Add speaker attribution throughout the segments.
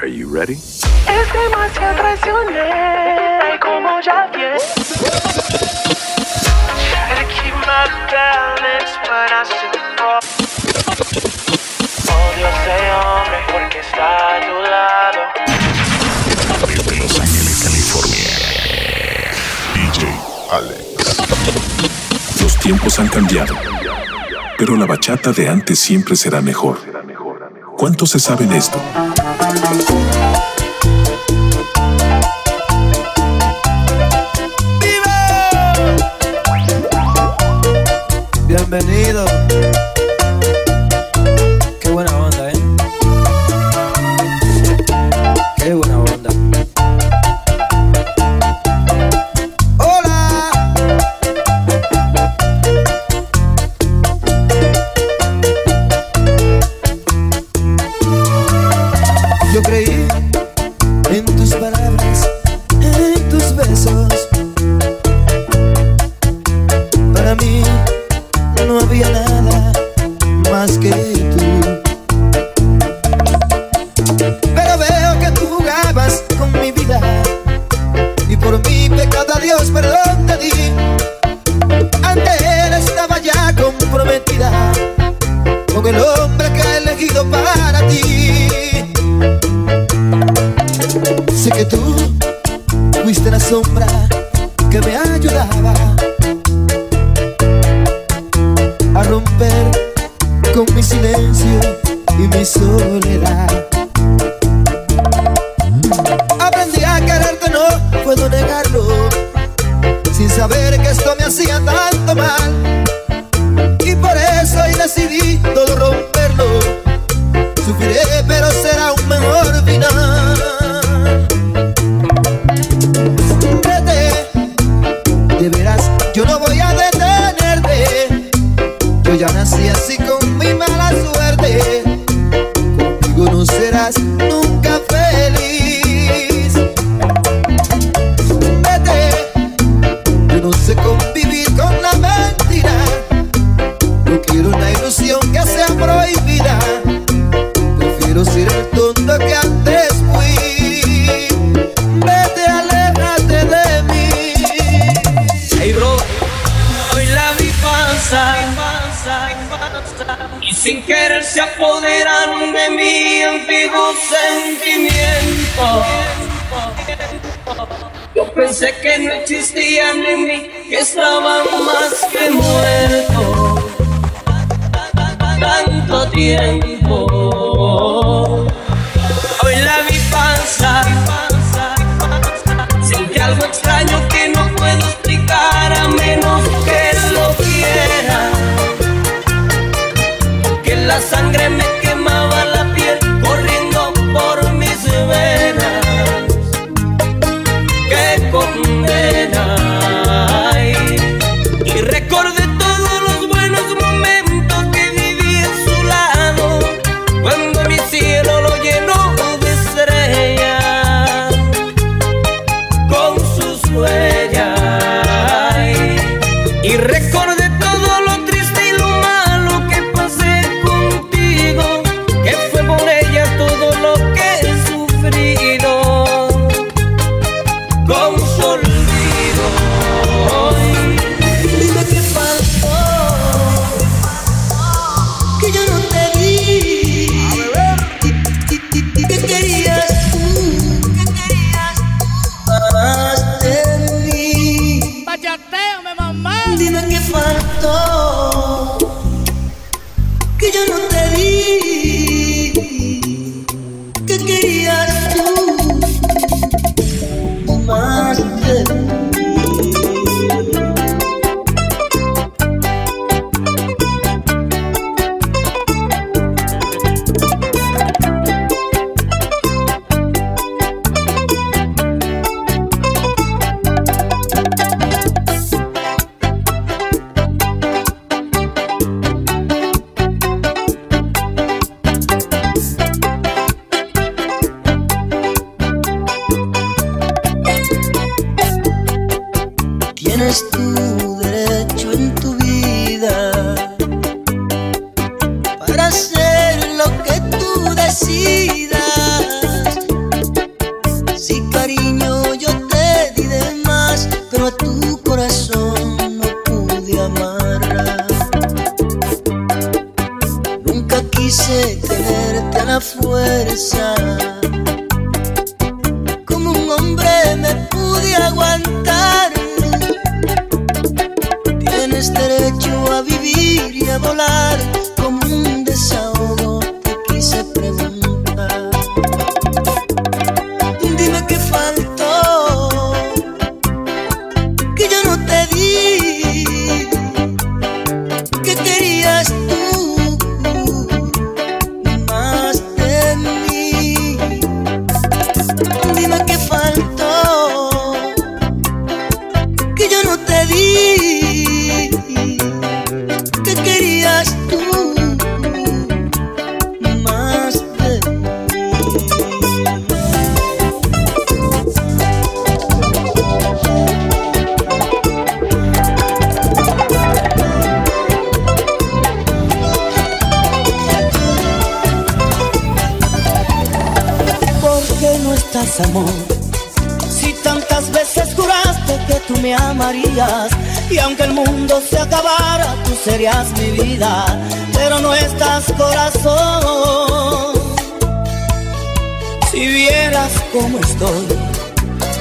Speaker 1: Are you ready?
Speaker 2: Es demasiado traicioné, como ya bien. Gotta keep my balance when I still Odio a ese hombre porque está a tu lado.
Speaker 3: Los Ángeles, California. DJ Alex.
Speaker 4: Los tiempos han cambiado, pero la bachata de antes siempre será mejor. ¿Cuánto se
Speaker 5: sabe de esto? Thank you. prometo Yo no voy a detenerte. Yo ya nací así con mi mala suerte. Contigo no serás nunca.
Speaker 6: se apoderan de mí antiguos sentimientos. Yo pensé que no existían en mí, que estaban más que muertos. Tanto tiempo. Hoy la vi pasar, sentí algo extraño que sangre me
Speaker 7: amarías y aunque el mundo se acabara, tú serías mi vida, pero no estás, corazón. Si vieras cómo estoy,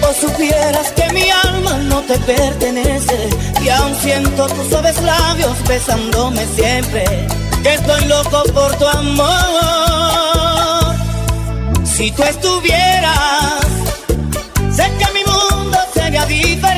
Speaker 7: o supieras que mi alma no te pertenece, y aún siento tus suaves labios besándome siempre, que estoy loco por tu amor. Si tú estuvieras, sé que mi mundo sería diferente.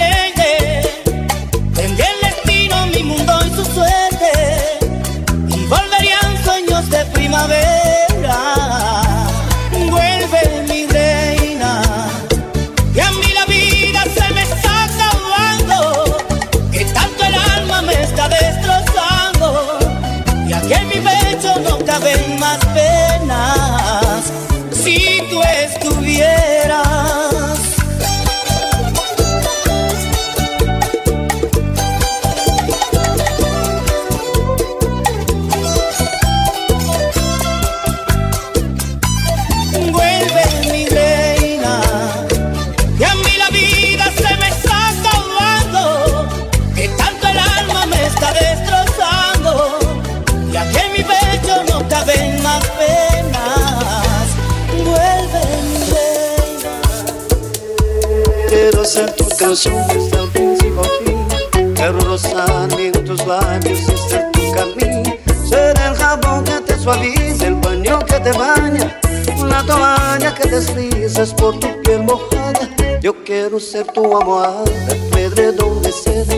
Speaker 8: Quiero ser tu canción desde el principio al fin. Quiero rozar en tus labios y ser tu camino. Ser el jabón que te suaviza, el baño que te baña, la toalla que deslizas por tu piel mojada. Yo quiero ser tu almohada, tu edredón de seda.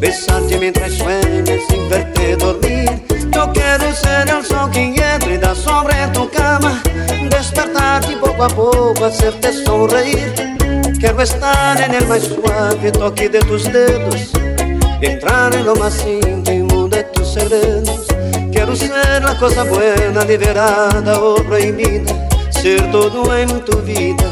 Speaker 8: Besarte mientras sueñes sin verte dormir. Yo quiero ser el sol que entra y da sobre tu cama. Despertarte poco a poco hacerte sonreír. Quiero estar en el suave toque de tus dedos. Entrar en lo más íntimo de tus segredos. Quiero ser la cosa buena, liberada o prohibida. Ser todo en tu vida.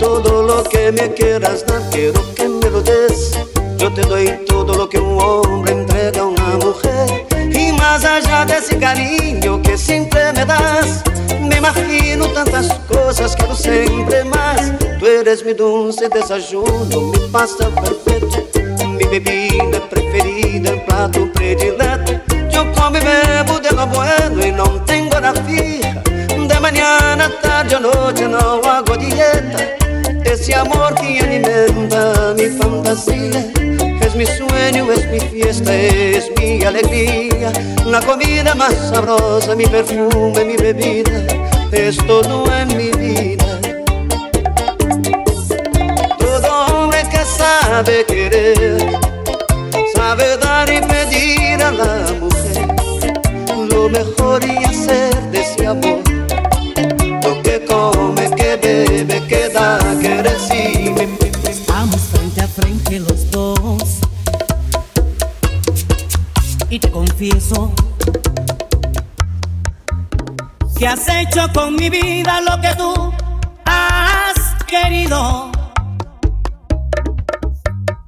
Speaker 8: Todo lo que me quieras dar, quiero que me lo des. Yo te doy todo lo que un hombre más allá de ese cariño que siempre me das, me imagino tantas cosas, quiero siempre más. Tú eres mi dulce desayuno, mi pasta perfecta, mi bebida preferida, el plato predileto. Yo como y bebo de lo bueno y no tengo hora fija. De mañana, tarde o noche no hago dieta. Ese amor que alimenta mi fantasía es mi sueño, es mi fiesta, es mi alegría. La comida más sabrosa, mi perfume, mi bebida, es todo en mi vida. Todo hombre que sabe querer, sabe dar y pedir a la mujer lo mejor y hacer
Speaker 7: confieso que has hecho con mi vida lo que tú has querido.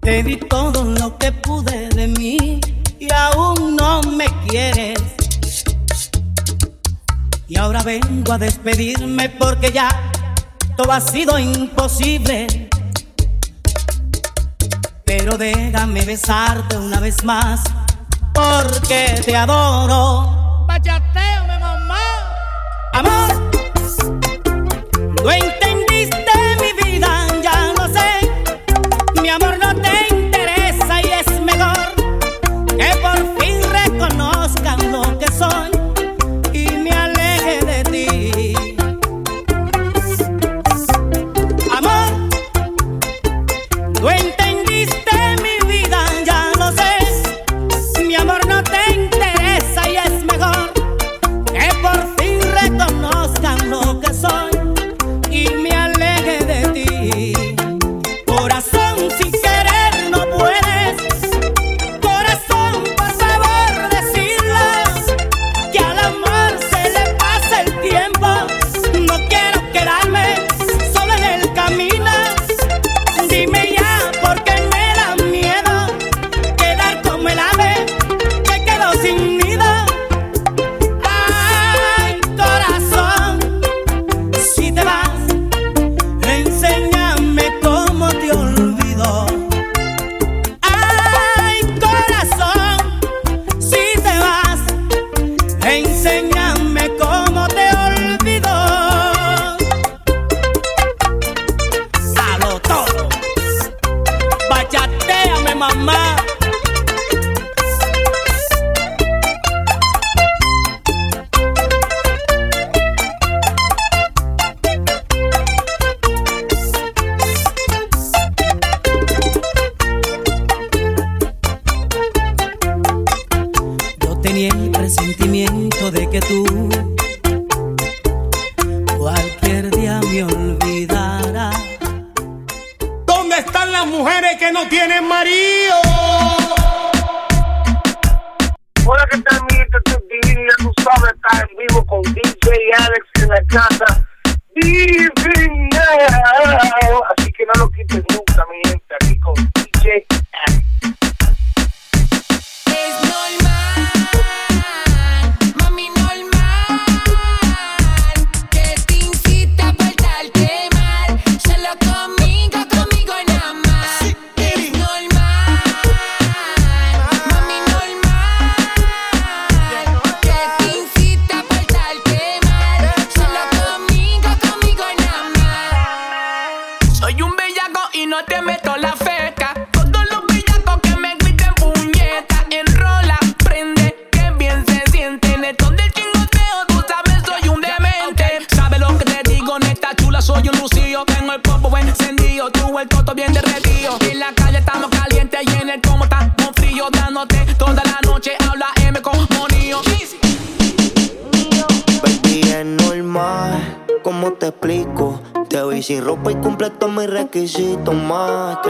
Speaker 7: Te di todo lo que pude de mí y aún no me quieres. Y ahora vengo a despedirme porque ya todo ha sido imposible. Pero déjame besarte una vez más porque te adoro.
Speaker 9: Bachateame, mamá.
Speaker 7: Amor, no tenía el presentimiento de que tú cualquier día me olvidarás. ¿Dónde están las mujeres que no tienen marido?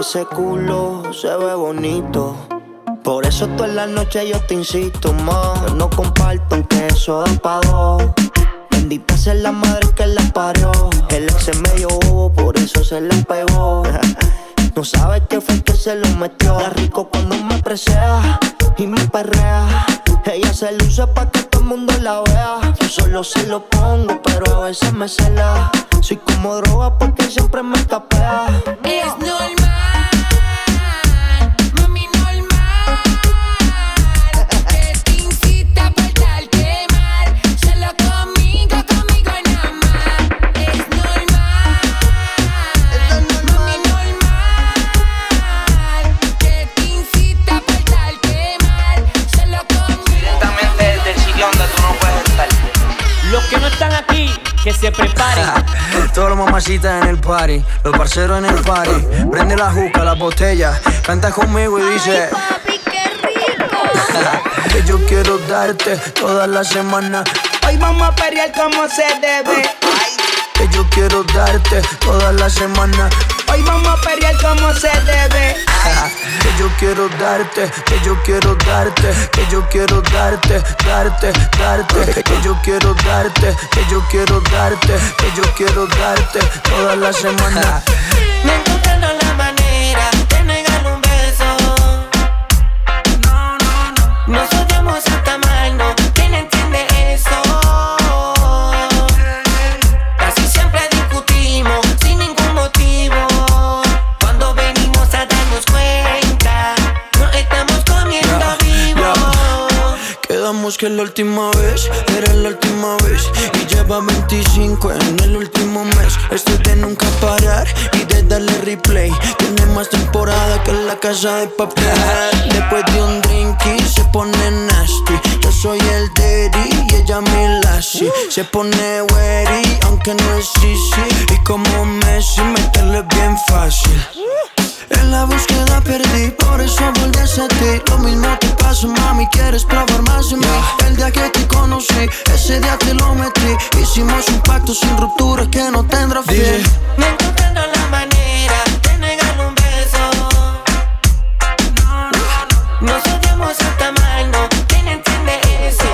Speaker 9: Ese culo se ve bonito. Por eso toda la noche yo te insisto más. No comparto aunque eso da pa' dos. Bendita sea la madre que la parió. El ex es medio bobo, por eso se la pegó. No sabe qué fue que se lo metió. Está rico cuando me presea y me perrea. Ella se luce pa' que todo el mundo la vea. Yo solo se lo pongo, pero a veces me cela. Soy como droga porque siempre me escapea.
Speaker 10: Es normal.
Speaker 9: En el party, los parceros en el party. Prende la juca, la botella, canta conmigo y dice.
Speaker 10: papi, qué rico.
Speaker 9: que yo quiero darte toda la semana.
Speaker 7: Hoy vamos a pelear como se debe.
Speaker 9: Yo quiero darte toda la semana.
Speaker 7: Hoy vamos a pelear como se debe.
Speaker 9: que yo quiero darte, que yo quiero darte, que yo quiero darte, darte, darte. Que yo quiero darte, que yo quiero darte, que yo quiero darte toda la semana.
Speaker 10: Me encontrando la
Speaker 9: Que la última vez era la última vez y lleva 25 en el último mes. Esto es de nunca parar y de darle replay. Tiene más temporada que la casa de papel. Después de un drink y se pone nasty. Yo soy el daddy y ella mi lassie. Se pone wary aunque no es easy. Y como Messi meterle bien fácil. En la búsqueda perdí, por eso volví a ti Lo mismo te pasó, mami, quieres probar más de mí El día que te conocí, ese día te lo metí Hicimos un pacto sin ruptura que no tendrá fin
Speaker 10: Me encontrando la manera de negar un beso. Nos odiamos hasta mal, no. ¿Quién entiende eso?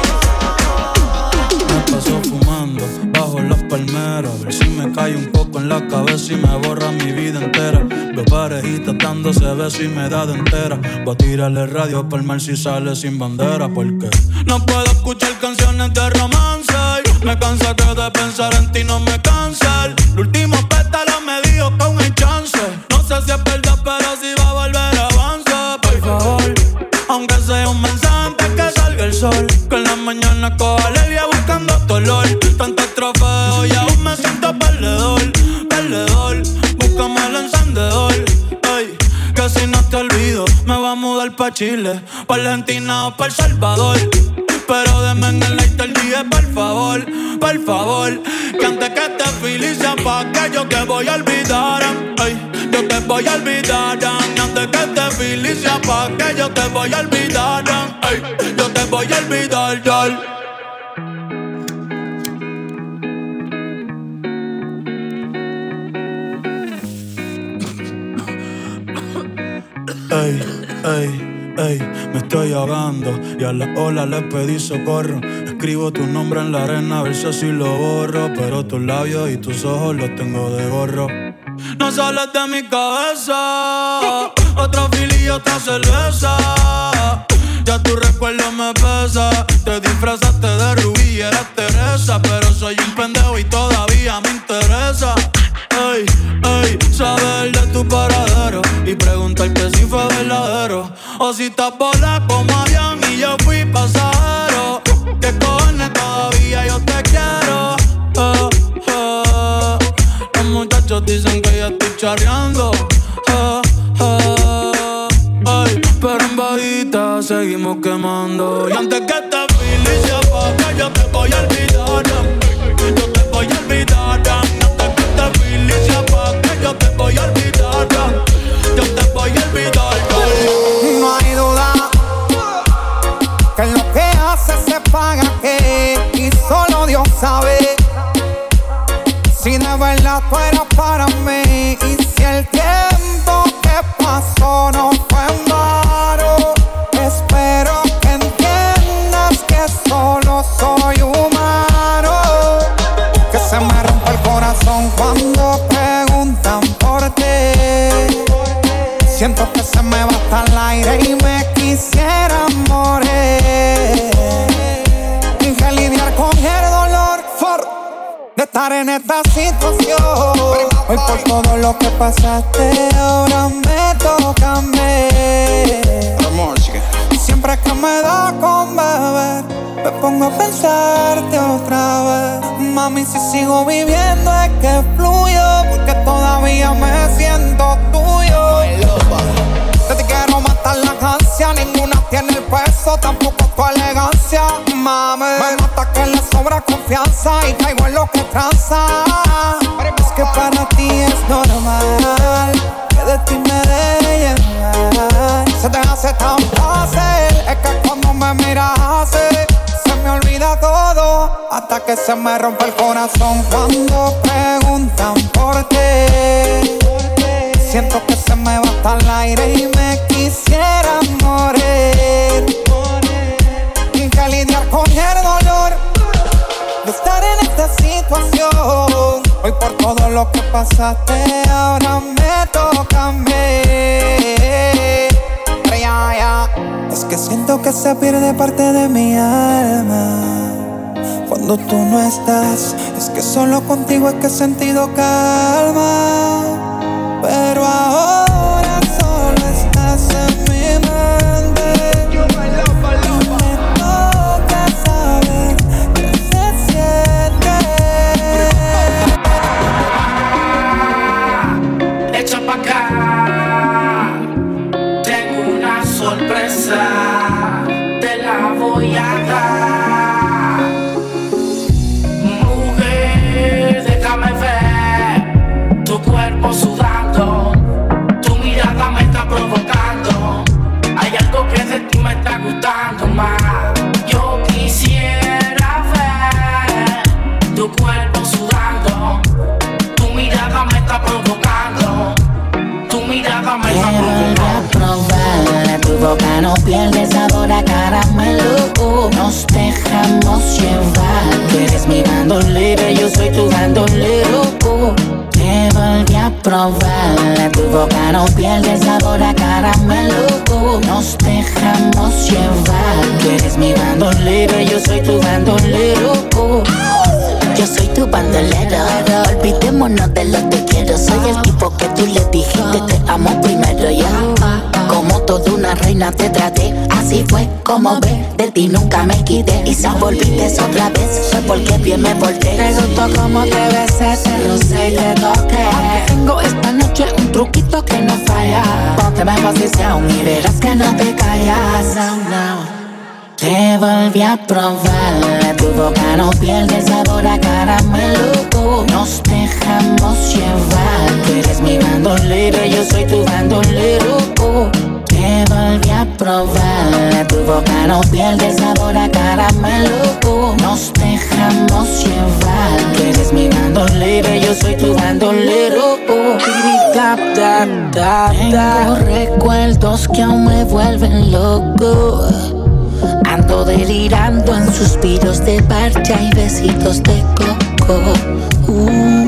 Speaker 11: Me paso fumando bajo las palmeras. A ver si me cae un poco en la cabeza y me borra mi vida entera. Parejitas dándose besos y me da de entera. Voy a tirarle radio por mal si sale sin bandera. Porque no puedo escuchar canciones de romance. Me cansa que de pensar en ti no me cansa. El último pétalo me dijo con el chance. No sé si es verdad, pero si va a volver avanza. Por favor, aunque sea un mensaje antes que salga el sol. Que en la mañana coja Valeria buscando dolor. Tantos trofeos y aún me siento perdedor, perdedor. Búscame el encendedor. Ey, que si no te olvido, me voy a mudar pa' Chile, pa' Argentina o pa' El Salvador. Pero deme en el light por favor, por favor. Que antes que te felicia pa' que yo te voy a olvidar. Ay, yo te voy a olvidar. Antes que te felicia pa' que yo te voy a olvidar. Ay, yo te voy a olvidar, Ey, ey, ey, me estoy ahogando y a la ola le pedí socorro. Escribo tu nombre en la arena a ver si así lo borro, pero tus labios y tus ojos los tengo de gorro. No sales de mi cabeza, otra fila y otra cerveza. Ya tu recuerdo me pesa. Te disfrazaste de rubí y eras Teresa. Estás bola como avión y yo fui pasajero. Que cojones todavía yo te quiero. Oh, oh. Los muchachos dicen que ya estoy charreando.
Speaker 12: Paga que y solo Dios sabe si de verdad tú eras para mí y si el tiempo que pasó no fue en vano. Espero que entiendas que solo soy humano, que se me rompe el corazón cuando Siento que se me por todo lo que pasaste, ahora me toca a mí. Y siempre que me da con beber, me pongo a pensarte otra vez. Mami, si sigo viviendo es que fluyo, porque todavía me siento tuyo. Te quiero matar la ansia, ninguna tiene el peso, tampoco sobra confianza y caigo en lo que tranza. Es que para ti es normal que de ti me deje llevar. Se te hace tan fácil, es que cuando me miras se me olvida todo hasta que se me rompe el corazón cuando preguntan por ti. Siento que se me va hasta el aire y me quisiera por todo lo que pasaste, ahora me toca a mí. Es que siento que se pierde parte de mi alma. Cuando tú no estás, es que solo contigo es que he sentido calma. Pero ahora
Speaker 13: no pierde sabor a caramelo. Nos dejamos llevar. Tú eres mi bandolero, yo soy tu bandolero. Te volví a probar. Tu boca no pierde sabor a caramelo. Nos dejamos llevar. Tú eres mi bandolero, yo soy tu bandolero. Yo soy tu bandolero. Olvidémonos de lo que quiero. Soy el tipo que tú le dijiste te amo primero ya Como toda una reina te traté Así fue como ve, de ti nunca me quité. Y si volviste otra vez, fue porque bien me porté. Te gustó como te besé, te rocé y te toqué. Tengo esta noche un truquito que no falla. Ponte en posición y verás que no te callas. Te volví a probar, tu boca no pierde sabor a caramelo. Nos dejamos llevar, tú eres mi bandolero, yo soy tu bandolero. Te volví a probar, tu boca no pierde sabor a caramelo. Nos dejamos llevar, tú eres mi bandolero, yo soy tu bandolero. Tengo recuerdos que aún me vuelven loco. Ando delirando en suspiros de parcha y besitos de coco. Oh.